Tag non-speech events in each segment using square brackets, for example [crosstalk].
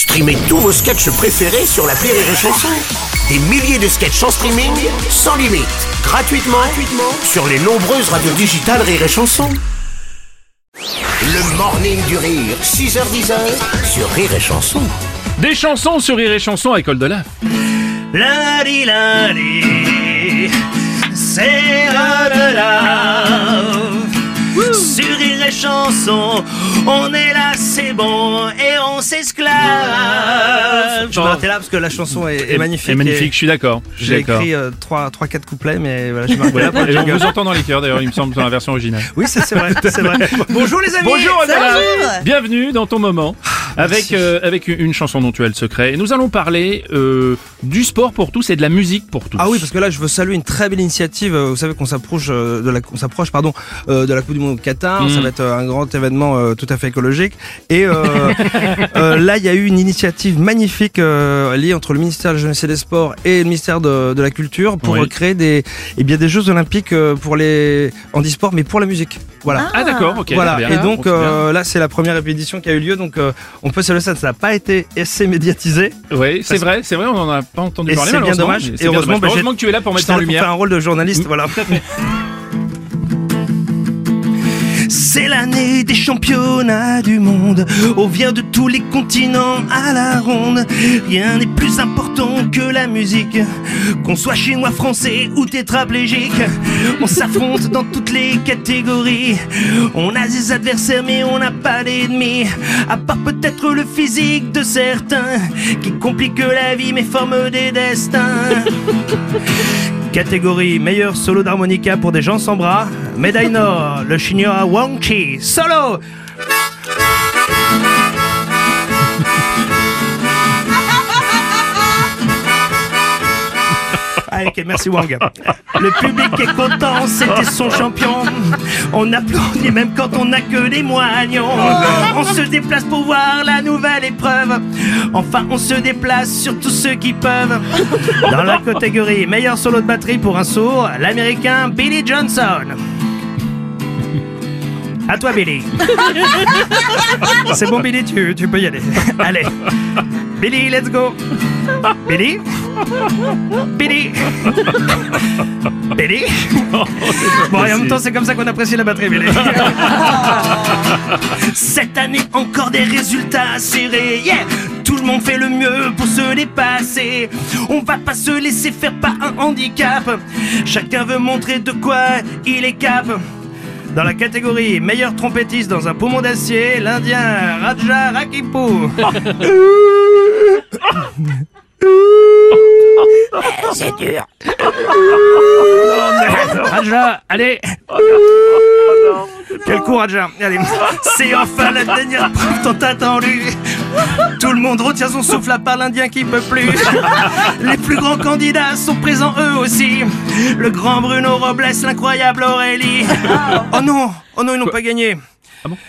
Streamez tous vos sketchs préférés sur la Rire et Chanson. Des milliers de sketchs en streaming, sans limite, gratuitement, gratuitement sur les nombreuses radios digitales Rire et Chanson. Le morning du rire, 6h10 sur Rire et Chanson. Des chansons sur Rire et Chanson à École de l'Art. Lundi, lundi, c'est de love. On est là, c'est bon, et on s'esclave. Je vais m'arrêter là parce que la chanson est, est magnifique. C'est magnifique, je suis d'accord. J'ai écrit 3 trois, 4 couplets, mais voilà, je m'arrête là pour et on vous entend dans les cœurs d'ailleurs, il me semble, dans la version originale. Oui, c'est vrai, c'est vrai. [laughs] Bonjour les amis Bonjour Bienvenue dans ton moment avec, euh, avec une chanson dont tu as le secret. Et nous allons parler euh, du sport pour tous et de la musique pour tous. Ah oui, parce que là, je veux saluer une très belle initiative. Euh, Vous savez qu'on s'approche de la, on s'approche, pardon, euh, de la Coupe du Monde au Qatar. Mm. Ça va être un grand événement tout à fait écologique. Et [laughs] là, il y a eu une initiative magnifique liée entre le ministère de la Jeunesse et des Sports et le ministère de, de la Culture pour Oui. créer des, eh bien, des Jeux Olympiques pour les handisport, mais pour la musique. Voilà. Ah d'accord, ok. Voilà, bien. et donc là c'est la première édition qui a eu lieu, donc on peut saluer ça, ça n'a pas été assez médiatisé. Oui, c'est vrai, c'est vrai, on n'en a pas entendu Et parler c'est bien dommage. Et heureusement, dommage. bah, Heureusement que tu es là pour mettre en pour lumière. faire un rôle de journaliste, voilà. C'est l'année des championnats du monde. On vient de tous les continents à la ronde. Rien n'est plus important que la musique. Qu'on soit chinois, français ou tétraplégique. On s'affronte dans toutes les catégories. On a des adversaires, mais on n'a pas d'ennemis. À part peut-être le physique de certains. Qui complique la vie, mais forme des destins. Catégorie meilleur solo d'harmonica pour des gens sans bras. Médaille Nord, le chinois Wang Chi. Solo [laughs] Ah, ok, merci Wang. Le public est content, c'était son champion. On applaudit même quand on n'a que des moignons. On se déplace pour voir la nouvelle épreuve. Enfin, on se déplace sur tous ceux qui peuvent. Dans la catégorie meilleur solo de batterie pour un sourd, l'américain Billy Johnson. À toi, Billy. C'est bon, Billy, tu, tu peux y aller. Allez. Billy, let's go. Billy? [laughs] Billy. [laughs] Billy. [laughs] Bon, et en même temps, c'est comme ça qu'on apprécie la batterie, Billy. Cette année, encore des résultats serrés. Yeah! Tout le monde fait le mieux pour se dépasser. On va pas se laisser faire par un handicap. Chacun veut montrer de quoi il est cap. Dans la catégorie meilleur trompettiste dans un poumon d'acier, l'Indien Raja Rakipu. C'est dur. Raja, allez. Quel coup Raja Allez, c'est enfin la dernière preuve tant attendue Tout le monde retient son souffle à part l'Indien qui peut plus. Les plus grands candidats sont présents eux aussi. Le grand Bruno Robles, l'incroyable Aurélie. Oh non. Oh non, ils n'ont pas gagné.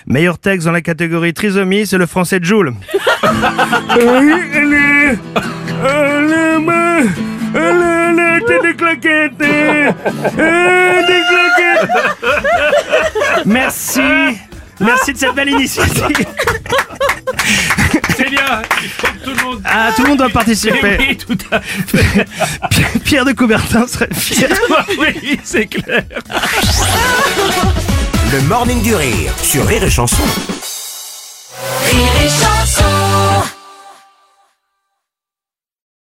Meilleur texte dans la catégorie trisomie, c'est le français Joule. Allez, t'es des claquettes, des claquettes. Merci, merci de cette belle initiative. C'est bien, il faut que tout le monde... Ah, tout le monde doit participer. Oui, tout à fait. [laughs] Pierre de Coubertin serait fier. [laughs] oui, c'est clair. Le morning du rire sur Rire et Chanson. Rire et chanson